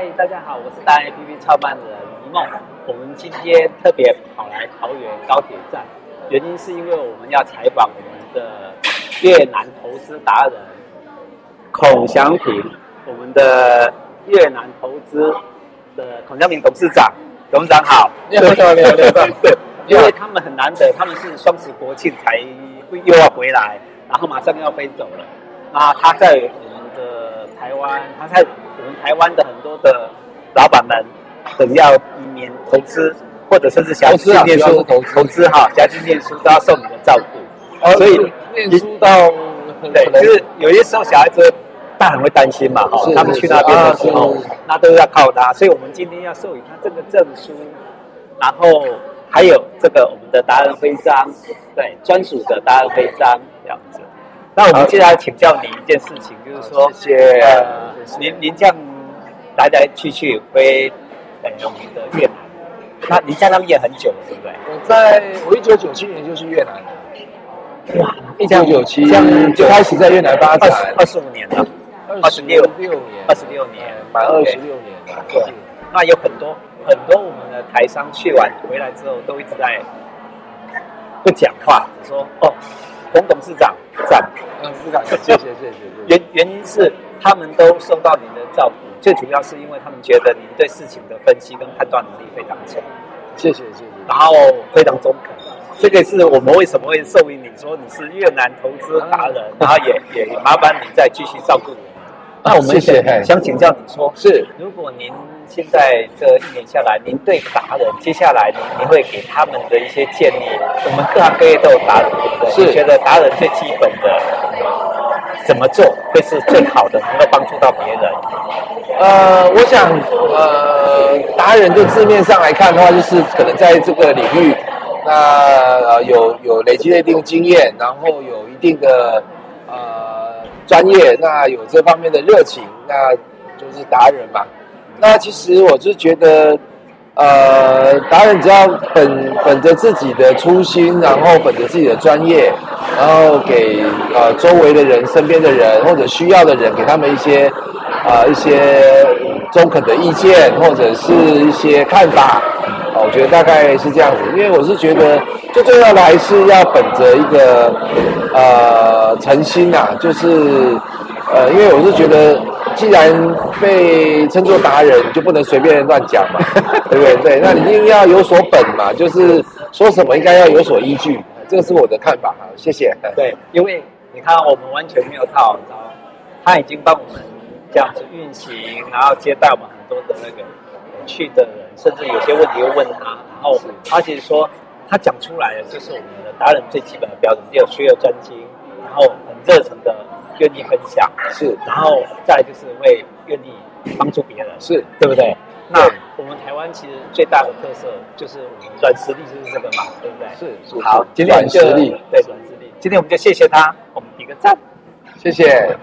嗨，大家好，我是达人 APP 创办人一梦。我们今天特别跑来桃园高铁站，原因是因为我们要采访我们的越南投资达人孔祥平，我们的越南投资的孔祥平董事长。董事长好，你好，你好，你好，对，因为他们很难得，他们是双十国庆才又要回来，然后马上又要飞走了。那他在我们的台湾，他在。我们台湾的很多的老板们等要移民投资，或者甚至想去念书投资，哈，想去念书都要受你的照顾。哦，所以念书到对，就是有些时候小孩子大人会担心嘛，哈，他们去那边的时候，那都要靠他。所以我们今天要授予他这个证书，然后还有这个我们的达人徽章，对，专属的达人徽章这样子。那我们接下来请教你一件事情，就是说，谢谢。呃，您您这样来来去去飞很容易的越南，那您在那边也很久了，对不对？我在我一九九七年就是越南的。哇，一九九七这样就开始在越南发展，二十五年了，二十六六年，二十六年，满二十六年了。对，那有很多很多我们的台商去完回来之后，都一直在不讲话，说哦。洪董事长赞，董事长，谢谢谢谢谢谢。原原因是他们都受到您的照顾，最主要是因为他们觉得您对事情的分析跟判断能力非常强。谢谢谢谢。然后非常中肯，这个是我们为什么会授予你说你是越南投资达人，然后也也麻烦你再继续照顾我们。那我们想想请教你说，是如果您。现在这一年下来，您对达人接下来您您会给他们的一些建议？我们各行各业都有达人，对不对？是。觉得达人最基本的怎么做会是最好的，能够帮助到别人？呃，我想，呃，达人就字面上来看的话，就是可能在这个领域，那呃有有累积了一定经验，然后有一定的呃专业，那有这方面的热情，那就是达人嘛。那其实我是觉得，呃，达人只要本本着自己的初心，然后本着自己的专业，然后给呃周围的人、身边的人或者需要的人，给他们一些啊、呃、一些中肯的意见或者是一些看法，啊，我觉得大概是这样子。因为我是觉得最重要的还是要本着一个呃诚心呐，就是呃，因为我是觉得。既然被称作达人，就不能随便乱讲嘛，对不对？对，那你一定要有所本嘛，就是说什么应该要有所依据，这个是我的看法哈。谢谢。对，因为你看我们完全没有套？他已经帮我们这样子运行，然后接待我们很多的那个去的人，甚至有些问题又问他，然后他其实说他讲出来的就是我们的达人最基本的标准，有需要专精，然后很热诚的。愿意分享是，然后再来就是会愿意帮助别人是，对不对？对，那我们台湾其实最大的特色就是我们软实力就是这个嘛，对不对？是，是好，今天我们就对软实力，今天我们就谢谢他，我们点个赞，谢谢。